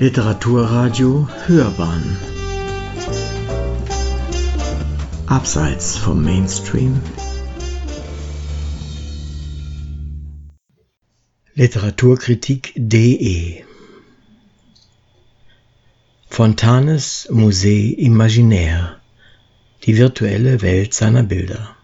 Literaturradio Hörbahn. Abseits vom Mainstream. Literaturkritik.de Fontanes Musée Imaginaire. Die virtuelle Welt seiner Bilder.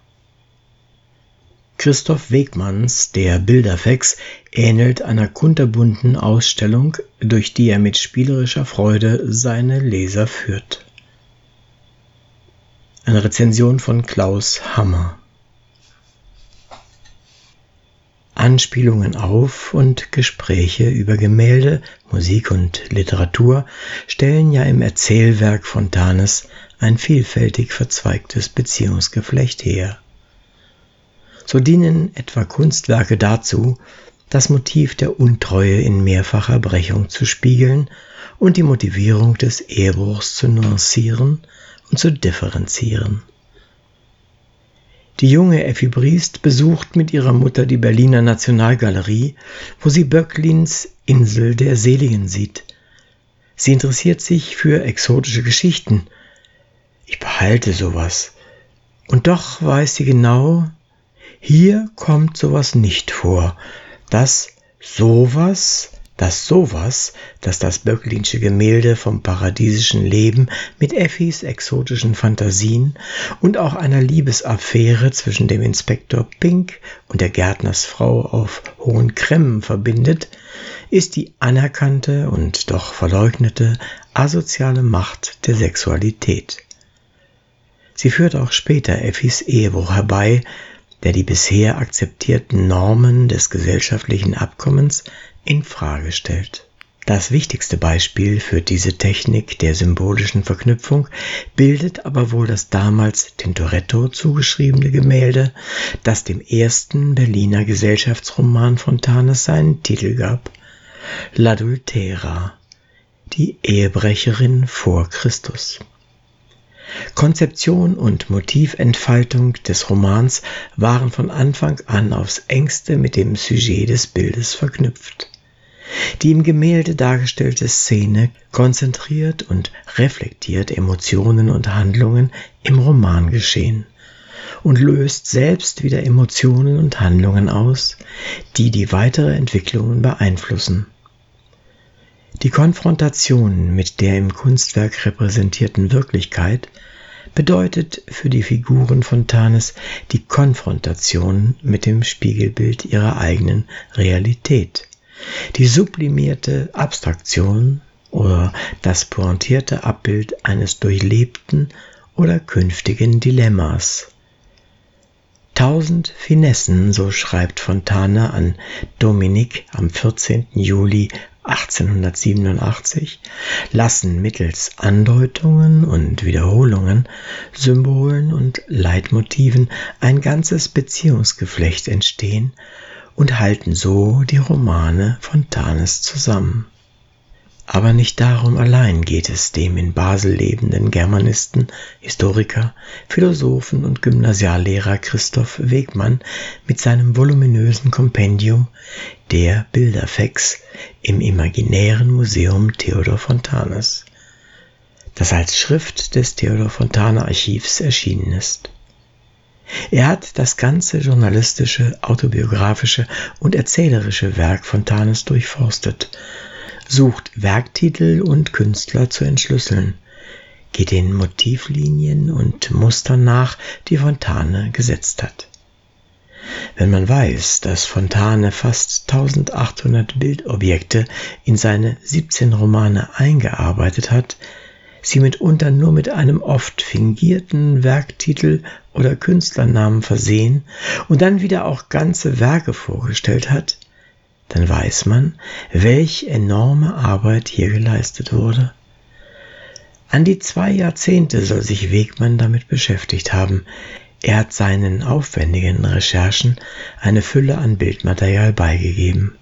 Christoph Wegmanns Der Bilderfex ähnelt einer kunterbunten Ausstellung, durch die er mit spielerischer Freude seine Leser führt. Eine Rezension von Klaus Hammer Anspielungen auf und Gespräche über Gemälde, Musik und Literatur stellen ja im Erzählwerk Fontanes ein vielfältig verzweigtes Beziehungsgeflecht her. So dienen etwa Kunstwerke dazu, das Motiv der Untreue in mehrfacher Brechung zu spiegeln und die Motivierung des Ehebruchs zu nuancieren und zu differenzieren. Die junge Effi Briest besucht mit ihrer Mutter die Berliner Nationalgalerie, wo sie Böcklins Insel der Seligen sieht. Sie interessiert sich für exotische Geschichten. Ich behalte sowas. Und doch weiß sie genau, hier kommt sowas nicht vor. Das sowas dass sowas, dass das Böcklinsche Gemälde vom paradiesischen Leben mit Effis exotischen Fantasien und auch einer Liebesaffäre zwischen dem Inspektor Pink und der Gärtnersfrau auf Hohen Cremmen verbindet, ist die anerkannte und doch verleugnete asoziale Macht der Sexualität. Sie führt auch später Effis Ehebruch herbei, der die bisher akzeptierten Normen des gesellschaftlichen Abkommens in Frage stellt. Das wichtigste Beispiel für diese Technik der symbolischen Verknüpfung bildet aber wohl das damals Tintoretto zugeschriebene Gemälde, das dem ersten Berliner Gesellschaftsroman Fontanes seinen Titel gab, L'Adultera, die Ehebrecherin vor Christus. Konzeption und Motiventfaltung des Romans waren von Anfang an aufs engste mit dem Sujet des Bildes verknüpft. Die im Gemälde dargestellte Szene konzentriert und reflektiert Emotionen und Handlungen im Romangeschehen und löst selbst wieder Emotionen und Handlungen aus, die die weitere Entwicklungen beeinflussen. Die Konfrontation mit der im Kunstwerk repräsentierten Wirklichkeit bedeutet für die Figuren Fontanes die Konfrontation mit dem Spiegelbild ihrer eigenen Realität. Die sublimierte Abstraktion oder das pointierte Abbild eines durchlebten oder künftigen Dilemmas. Tausend Finessen, so schreibt Fontane an Dominique am 14. Juli 1887, lassen mittels Andeutungen und Wiederholungen, Symbolen und Leitmotiven ein ganzes Beziehungsgeflecht entstehen und halten so die Romane Fontanes zusammen. Aber nicht darum allein geht es dem in Basel lebenden Germanisten, Historiker, Philosophen und Gymnasiallehrer Christoph Wegmann mit seinem voluminösen Kompendium Der Bilderfex im Imaginären Museum Theodor Fontanes, das als Schrift des Theodor Fontane Archivs erschienen ist. Er hat das ganze journalistische, autobiografische und erzählerische Werk Fontanes durchforstet, sucht Werktitel und Künstler zu entschlüsseln, geht den Motivlinien und Mustern nach, die Fontane gesetzt hat. Wenn man weiß, dass Fontane fast 1800 Bildobjekte in seine 17 Romane eingearbeitet hat, sie mitunter nur mit einem oft fingierten Werktitel oder Künstlernamen versehen und dann wieder auch ganze Werke vorgestellt hat, dann weiß man, welch enorme Arbeit hier geleistet wurde. An die zwei Jahrzehnte soll sich Wegmann damit beschäftigt haben. Er hat seinen aufwendigen Recherchen eine Fülle an Bildmaterial beigegeben.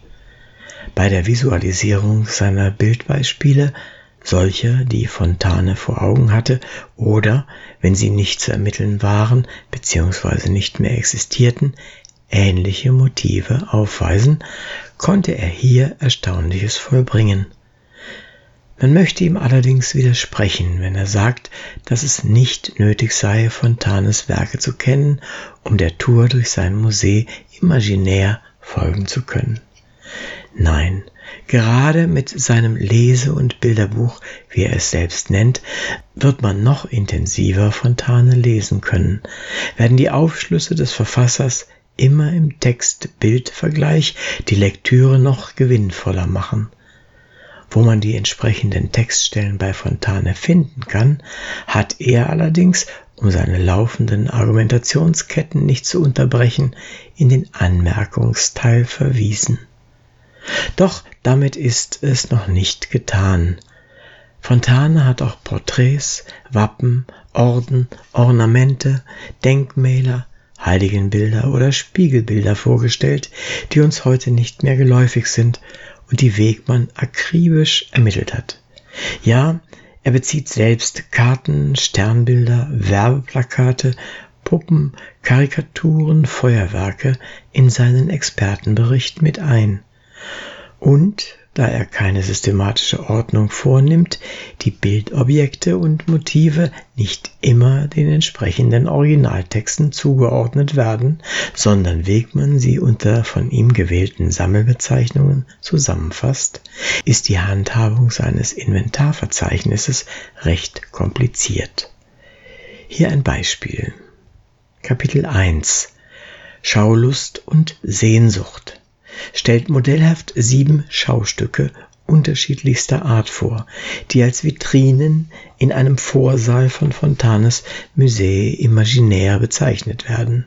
Bei der Visualisierung seiner Bildbeispiele solche, die Fontane vor Augen hatte, oder, wenn sie nicht zu ermitteln waren bzw. nicht mehr existierten, ähnliche Motive aufweisen, konnte er hier Erstaunliches vollbringen. Man möchte ihm allerdings widersprechen, wenn er sagt, dass es nicht nötig sei, Fontanes Werke zu kennen, um der Tour durch sein Museum imaginär folgen zu können. Nein, gerade mit seinem Lese- und Bilderbuch, wie er es selbst nennt, wird man noch intensiver Fontane lesen können, werden die Aufschlüsse des Verfassers immer im Text-Bild-Vergleich die Lektüre noch gewinnvoller machen. Wo man die entsprechenden Textstellen bei Fontane finden kann, hat er allerdings, um seine laufenden Argumentationsketten nicht zu unterbrechen, in den Anmerkungsteil verwiesen. Doch damit ist es noch nicht getan. Fontane hat auch Porträts, Wappen, Orden, Ornamente, Denkmäler, Heiligenbilder oder Spiegelbilder vorgestellt, die uns heute nicht mehr geläufig sind und die Wegmann akribisch ermittelt hat. Ja, er bezieht selbst Karten, Sternbilder, Werbeplakate, Puppen, Karikaturen, Feuerwerke in seinen Expertenbericht mit ein. Und da er keine systematische Ordnung vornimmt, die Bildobjekte und Motive nicht immer den entsprechenden Originaltexten zugeordnet werden, sondern Wegmann sie unter von ihm gewählten Sammelbezeichnungen zusammenfasst, ist die Handhabung seines Inventarverzeichnisses recht kompliziert. Hier ein Beispiel. Kapitel 1 Schaulust und Sehnsucht stellt modellhaft sieben Schaustücke unterschiedlichster Art vor, die als Vitrinen in einem Vorsaal von Fontanes Musée Imaginaire bezeichnet werden.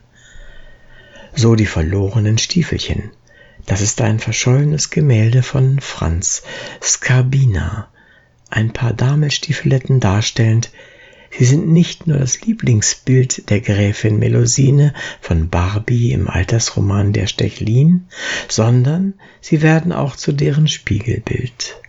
So die verlorenen Stiefelchen. Das ist ein verschollenes Gemälde von Franz Skarbina, ein paar Damelstiefeletten darstellend, Sie sind nicht nur das Lieblingsbild der Gräfin Melusine von Barbie im Altersroman Der Stechlin, sondern sie werden auch zu deren Spiegelbild.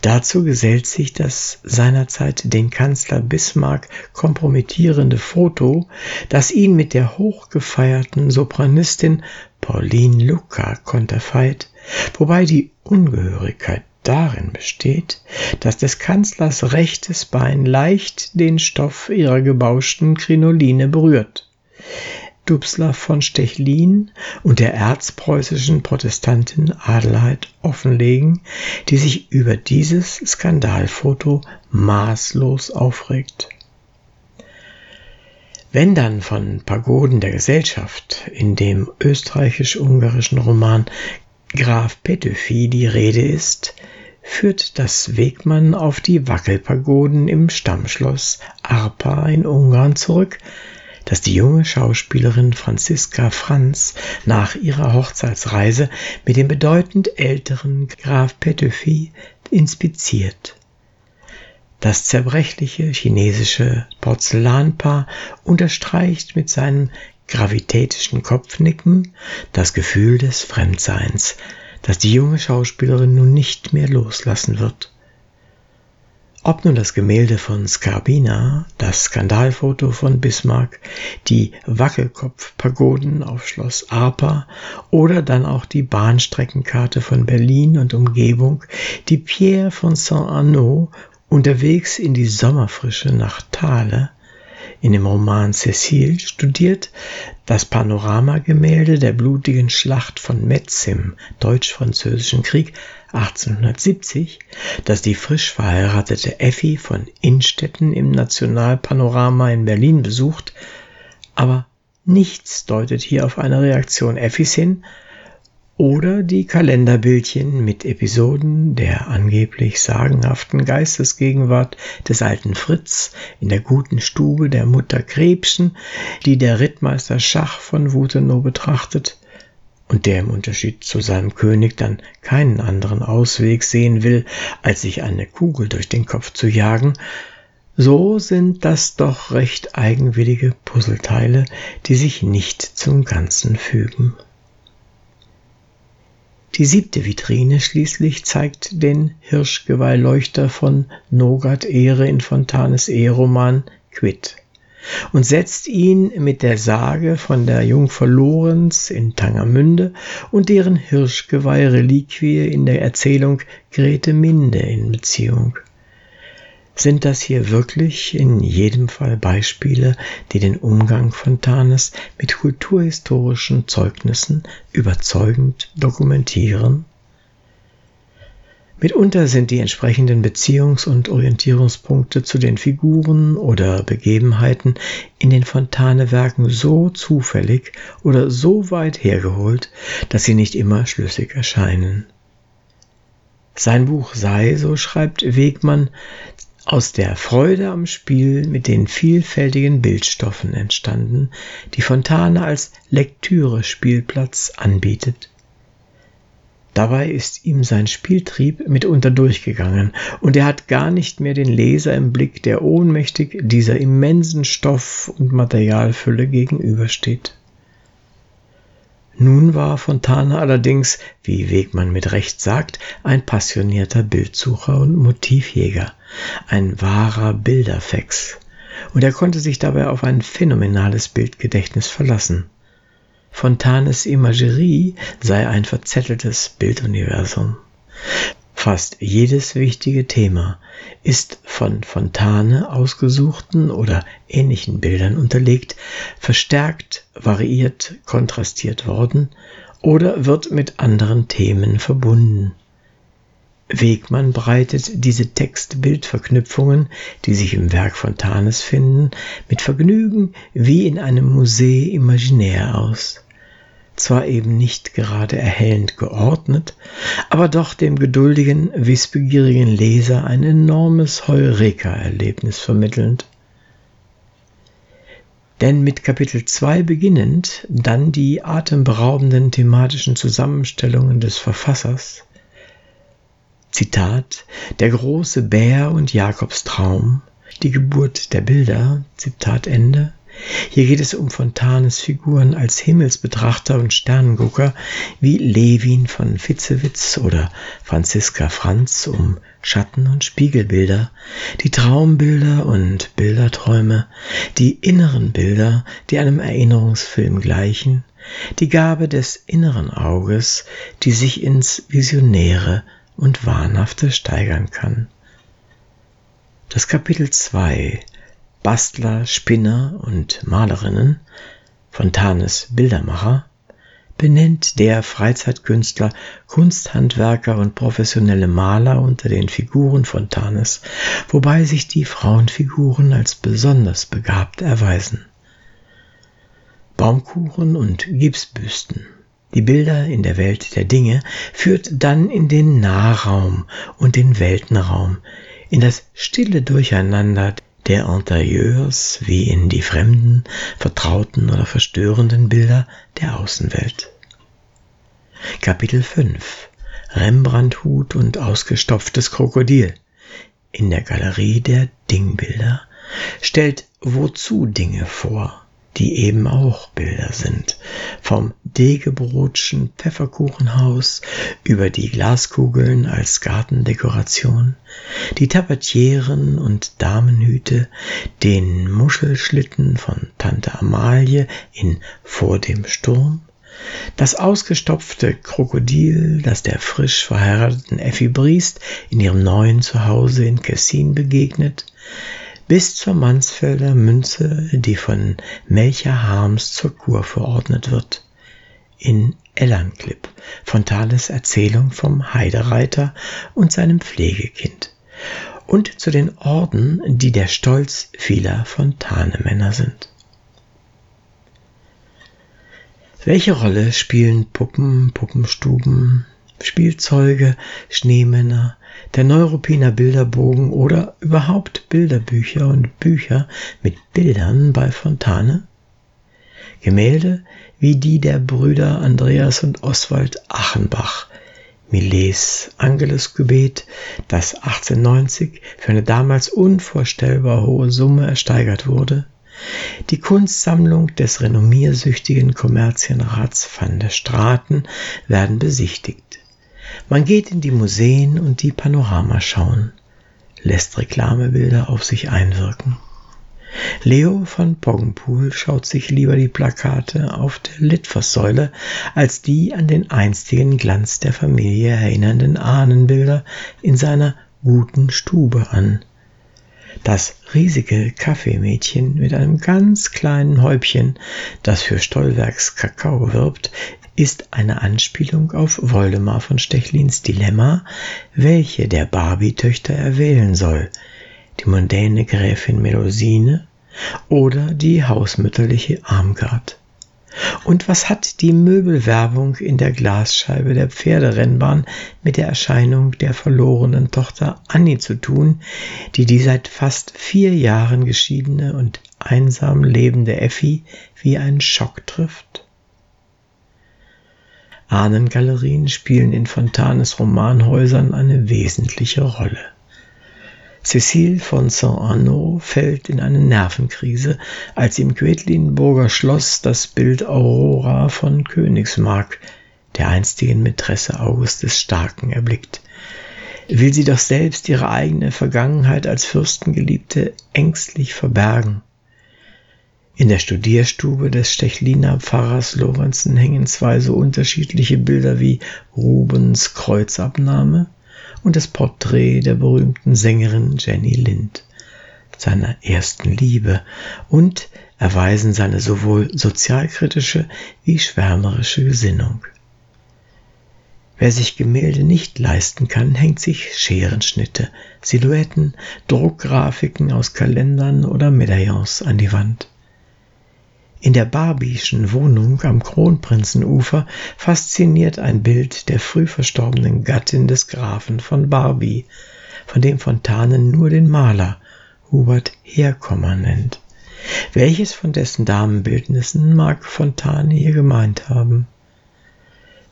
Dazu gesellt sich das seinerzeit den Kanzler Bismarck kompromittierende Foto, das ihn mit der hochgefeierten Sopranistin Pauline Lucca konterfeit, wobei die Ungehörigkeit darin besteht, dass des Kanzlers rechtes Bein leicht den Stoff ihrer gebauschten Krinoline berührt. Dubsler von Stechlin und der erzpreußischen Protestantin Adelheid offenlegen, die sich über dieses Skandalfoto maßlos aufregt. Wenn dann von Pagoden der Gesellschaft in dem österreichisch-ungarischen Roman Graf Petőfi die Rede ist, führt das Wegmann auf die Wackelpagoden im Stammschloss Arpa in Ungarn zurück, das die junge Schauspielerin Franziska Franz nach ihrer Hochzeitsreise mit dem bedeutend älteren Graf Petőfi inspiziert. Das zerbrechliche chinesische Porzellanpaar unterstreicht mit seinem gravitätischen Kopfnicken das Gefühl des Fremdseins, das die junge Schauspielerin nun nicht mehr loslassen wird. Ob nun das Gemälde von Skarbina, das Skandalfoto von Bismarck, die Wackelkopfpagoden auf Schloss Arpa oder dann auch die Bahnstreckenkarte von Berlin und Umgebung, die Pierre von Saint-Arnaud unterwegs in die Sommerfrische nach Thale in dem Roman Cécile studiert, das Panoramagemälde der blutigen Schlacht von Metz im Deutsch-Französischen Krieg 1870, das die frisch verheiratete Effi von Innstetten im Nationalpanorama in Berlin besucht, aber nichts deutet hier auf eine Reaktion Effis hin, oder die Kalenderbildchen mit Episoden der angeblich sagenhaften Geistesgegenwart des alten Fritz in der guten Stube der Mutter Krebschen, die der Rittmeister Schach von Wutenow betrachtet und der im Unterschied zu seinem König dann keinen anderen Ausweg sehen will, als sich eine Kugel durch den Kopf zu jagen, so sind das doch recht eigenwillige Puzzleteile, die sich nicht zum Ganzen fügen. Die siebte Vitrine schließlich zeigt den Hirschgeweih-Leuchter von Nogat Ehre in Fontanes Eheroman Quid und setzt ihn mit der Sage von der Jungfer Lorenz in Tangermünde und deren Hirschgeweih-Reliquie in der Erzählung Grete Minde in Beziehung. Sind das hier wirklich in jedem Fall Beispiele, die den Umgang Fontanes mit kulturhistorischen Zeugnissen überzeugend dokumentieren? Mitunter sind die entsprechenden Beziehungs- und Orientierungspunkte zu den Figuren oder Begebenheiten in den Fontane-Werken so zufällig oder so weit hergeholt, dass sie nicht immer schlüssig erscheinen. Sein Buch sei, so schreibt Wegmann, aus der Freude am Spiel mit den vielfältigen Bildstoffen entstanden, die Fontane als Lektüre-Spielplatz anbietet. Dabei ist ihm sein Spieltrieb mitunter durchgegangen, und er hat gar nicht mehr den Leser im Blick, der ohnmächtig dieser immensen Stoff- und Materialfülle gegenübersteht. Nun war Fontane allerdings, wie Wegmann mit Recht sagt, ein passionierter Bildsucher und Motivjäger, ein wahrer Bilderfex, und er konnte sich dabei auf ein phänomenales Bildgedächtnis verlassen. Fontanes Imagerie sei ein verzetteltes Bilduniversum. Fast jedes wichtige Thema ist von Fontane ausgesuchten oder ähnlichen Bildern unterlegt, verstärkt, variiert, kontrastiert worden oder wird mit anderen Themen verbunden. Wegmann breitet diese Text-Bild-Verknüpfungen, die sich im Werk Fontanes finden, mit Vergnügen wie in einem Musée imaginär aus zwar eben nicht gerade erhellend geordnet, aber doch dem geduldigen, wissbegierigen Leser ein enormes Heureka-Erlebnis vermittelnd. Denn mit Kapitel 2 beginnend dann die atemberaubenden thematischen Zusammenstellungen des Verfassers. Zitat, der große Bär und Jakobs Traum, die Geburt der Bilder, Zitat Ende, hier geht es um Fontanes Figuren als Himmelsbetrachter und Sternengucker wie Levin von Fitzewitz oder Franziska Franz um Schatten- und Spiegelbilder, die Traumbilder und Bilderträume, die inneren Bilder, die einem Erinnerungsfilm gleichen, die Gabe des inneren Auges, die sich ins Visionäre und Wahnhafte steigern kann. Das Kapitel 2 Bastler, Spinner und Malerinnen, Fontanes Bildermacher, benennt der Freizeitkünstler, Kunsthandwerker und professionelle Maler unter den Figuren Fontanes, wobei sich die Frauenfiguren als besonders begabt erweisen. Baumkuchen und Gipsbüsten. Die Bilder in der Welt der Dinge führt dann in den Nahraum und den Weltenraum, in das stille Durcheinander der Interieurs wie in die fremden, vertrauten oder verstörenden Bilder der Außenwelt. Kapitel 5 Rembrandthut und ausgestopftes Krokodil. In der Galerie der Dingbilder stellt wozu Dinge vor die eben auch Bilder sind. Vom Degebrotschen Pfefferkuchenhaus über die Glaskugeln als Gartendekoration, die Tabatieren und Damenhüte, den Muschelschlitten von Tante Amalie in Vor dem Sturm, das ausgestopfte Krokodil, das der frisch verheirateten Effi Briest in ihrem neuen Zuhause in Kessin begegnet, bis zur Mansfelder Münze, die von Melcher Harms zur Kur verordnet wird. In Ellernklipp, Fontales Erzählung vom Heidereiter und seinem Pflegekind. Und zu den Orden, die der Stolz vieler Fontanemänner sind. Welche Rolle spielen Puppen, Puppenstuben, Spielzeuge, Schneemänner, der Neuruppiner Bilderbogen oder überhaupt Bilderbücher und Bücher mit Bildern bei Fontane? Gemälde wie die der Brüder Andreas und Oswald Achenbach, Millets Angelusgebet, das 1890 für eine damals unvorstellbar hohe Summe ersteigert wurde, die Kunstsammlung des renommiersüchtigen Kommerzienrats van der Straten werden besichtigt. Man geht in die Museen und die Panorama schauen, lässt Reklamebilder auf sich einwirken. Leo von Poggenpool schaut sich lieber die Plakate auf der Litfaßsäule als die an den einstigen Glanz der Familie erinnernden Ahnenbilder in seiner guten Stube an. Das riesige Kaffeemädchen mit einem ganz kleinen Häubchen, das für Stollwerks Kakao wirbt, ist eine Anspielung auf Woldemar von Stechlins Dilemma, welche der Barbie-Töchter er wählen soll, die mondäne Gräfin Melusine oder die hausmütterliche Armgard. Und was hat die Möbelwerbung in der Glasscheibe der Pferderennbahn mit der Erscheinung der verlorenen Tochter Annie zu tun, die die seit fast vier Jahren geschiedene und einsam lebende Effi wie ein Schock trifft? Ahnengalerien spielen in Fontanes Romanhäusern eine wesentliche Rolle. Cécile von Saint-Arnaud fällt in eine Nervenkrise, als im Quedlinburger Schloss das Bild Aurora von Königsmark, der einstigen Mätresse August des Starken, erblickt. Will sie doch selbst ihre eigene Vergangenheit als Fürstengeliebte ängstlich verbergen. In der Studierstube des Stechliner Pfarrers Lorenzen hängen zwei so unterschiedliche Bilder wie Rubens Kreuzabnahme und das Porträt der berühmten Sängerin Jenny Lind, seiner ersten Liebe, und erweisen seine sowohl sozialkritische wie schwärmerische Gesinnung. Wer sich Gemälde nicht leisten kann, hängt sich Scherenschnitte, Silhouetten, Druckgrafiken aus Kalendern oder Medaillons an die Wand. In der Barbieschen Wohnung am Kronprinzenufer fasziniert ein Bild der früh verstorbenen Gattin des Grafen von Barbie, von dem Fontane nur den Maler Hubert Herkommer nennt. Welches von dessen Damenbildnissen mag Fontane hier gemeint haben?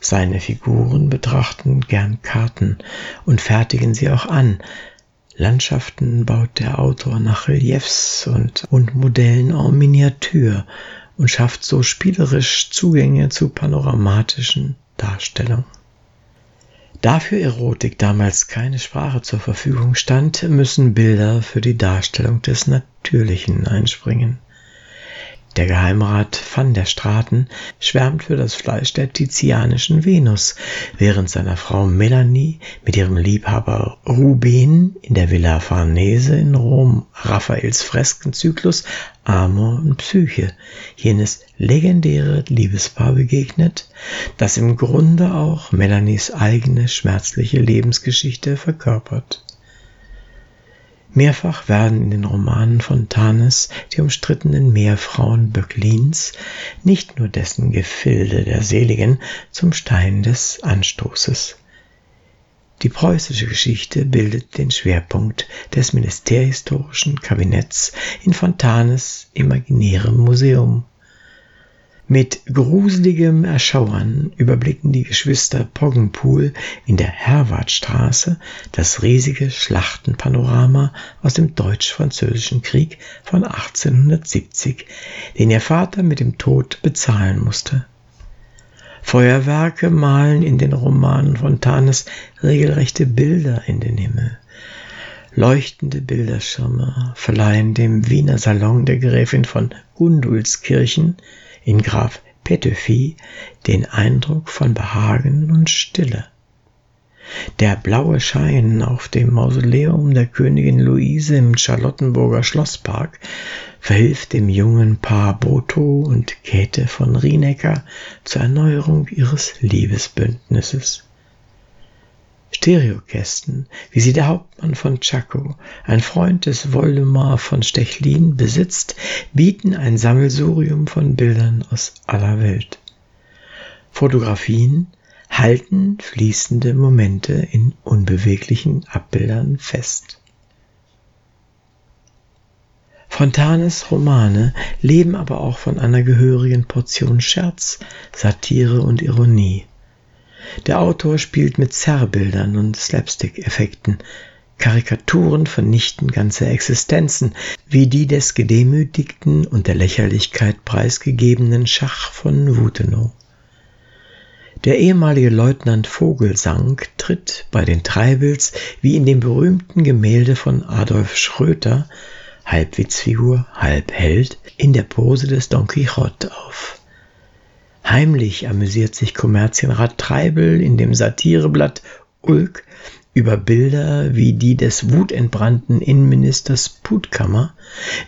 Seine Figuren betrachten gern Karten und fertigen sie auch an. Landschaften baut der Autor nach Reliefs und, und Modellen en Miniatur und schafft so spielerisch Zugänge zu panoramatischen Darstellungen. Da für Erotik damals keine Sprache zur Verfügung stand, müssen Bilder für die Darstellung des Natürlichen einspringen. Der Geheimrat van der Straten schwärmt für das Fleisch der tizianischen Venus, während seiner Frau Melanie mit ihrem Liebhaber Ruben in der Villa Farnese in Rom Raffaels Freskenzyklus Amor und Psyche, jenes legendäre Liebespaar begegnet, das im Grunde auch Melanies eigene schmerzliche Lebensgeschichte verkörpert. Mehrfach werden in den Romanen Fontanes die umstrittenen Meerfrauen Böcklins, nicht nur dessen Gefilde der Seligen, zum Stein des Anstoßes. Die preußische Geschichte bildet den Schwerpunkt des ministerhistorischen Kabinetts in Fontanes imaginärem Museum. Mit gruseligem Erschauern überblicken die Geschwister Poggenpool in der Herwartstraße das riesige Schlachtenpanorama aus dem Deutsch-Französischen Krieg von 1870, den ihr Vater mit dem Tod bezahlen musste. Feuerwerke malen in den Romanen Fontanes regelrechte Bilder in den Himmel. Leuchtende Bilderschirme verleihen dem Wiener Salon der Gräfin von Gundulskirchen in Graf Petöfi den Eindruck von Behagen und Stille. Der blaue Schein auf dem Mausoleum der Königin Luise im Charlottenburger Schlosspark verhilft dem jungen Paar Boto und Käthe von Rienecker zur Erneuerung ihres Liebesbündnisses. Stereokästen, wie sie der Hauptmann von Chaco, ein Freund des Woldemar von Stechlin, besitzt, bieten ein Sammelsurium von Bildern aus aller Welt. Fotografien halten fließende Momente in unbeweglichen Abbildern fest. Fontanes Romane leben aber auch von einer gehörigen Portion Scherz, Satire und Ironie. Der Autor spielt mit Zerrbildern und Slapstick-Effekten. Karikaturen vernichten ganze Existenzen, wie die des gedemütigten und der Lächerlichkeit preisgegebenen Schach von Wutenow. Der ehemalige Leutnant Vogelsang tritt bei den Treibels wie in dem berühmten Gemälde von Adolf Schröter, halb Witzfigur, halb Held, in der Pose des Don Quixote auf. Heimlich amüsiert sich Kommerzienrat Treibel in dem Satireblatt Ulk über Bilder wie die des wutentbrannten Innenministers Putkammer,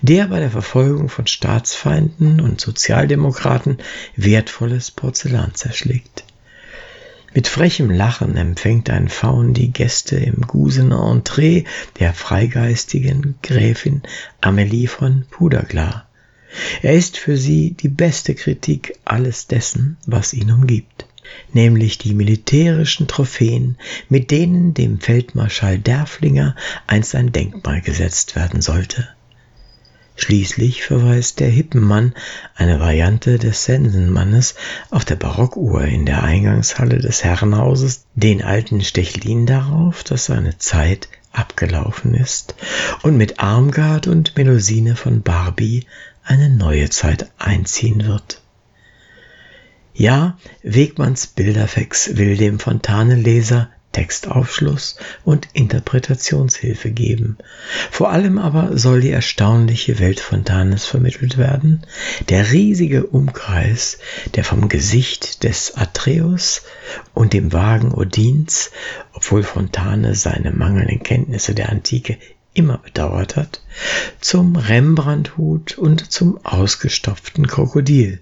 der bei der Verfolgung von Staatsfeinden und Sozialdemokraten wertvolles Porzellan zerschlägt. Mit frechem Lachen empfängt ein Faun die Gäste im Gusener Entree der freigeistigen Gräfin Amelie von Puderglar. Er ist für sie die beste Kritik alles dessen, was ihn umgibt nämlich die militärischen Trophäen, mit denen dem Feldmarschall Derflinger einst ein Denkmal gesetzt werden sollte. Schließlich verweist der Hippenmann, eine Variante des Sensenmannes, auf der Barockuhr in der Eingangshalle des Herrenhauses den alten Stechlin darauf, dass seine Zeit abgelaufen ist und mit Armgard und Melusine von Barbie eine neue Zeit einziehen wird. Ja, Wegmanns Bilderfex will dem Fontanenleser Textaufschluss und Interpretationshilfe geben. Vor allem aber soll die erstaunliche Welt Fontanes vermittelt werden, der riesige Umkreis, der vom Gesicht des Atreus und dem Wagen Odins, obwohl Fontane seine mangelnden Kenntnisse der Antike immer bedauert hat, zum Rembrandthut und zum ausgestopften Krokodil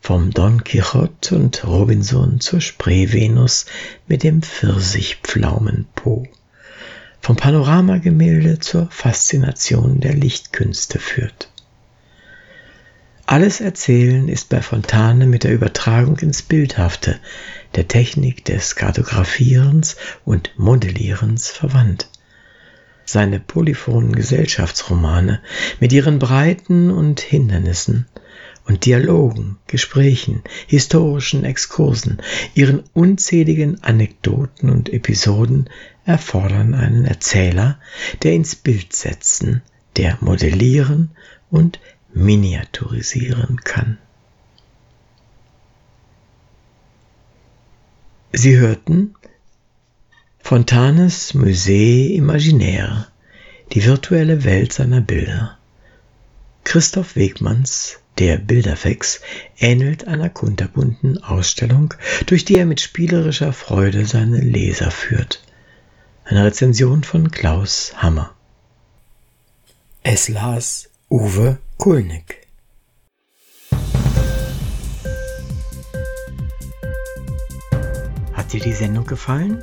vom Don Quixote und Robinson zur Spreevenus mit dem Pfirsichpflaumenpo, vom Panoramagemälde zur Faszination der Lichtkünste führt. Alles Erzählen ist bei Fontane mit der Übertragung ins Bildhafte, der Technik des Kartografierens und Modellierens verwandt. Seine polyphonen Gesellschaftsromane mit ihren Breiten und Hindernissen und Dialogen, Gesprächen, historischen Exkursen, ihren unzähligen Anekdoten und Episoden erfordern einen Erzähler, der ins Bild setzen, der modellieren und miniaturisieren kann. Sie hörten Fontanes Musée Imaginaire, die virtuelle Welt seiner Bilder. Christoph Wegmanns der Bilderfex ähnelt einer kunterbunten Ausstellung, durch die er mit spielerischer Freude seine Leser führt. Eine Rezension von Klaus Hammer. Es las Uwe Kulnig. Hat dir die Sendung gefallen?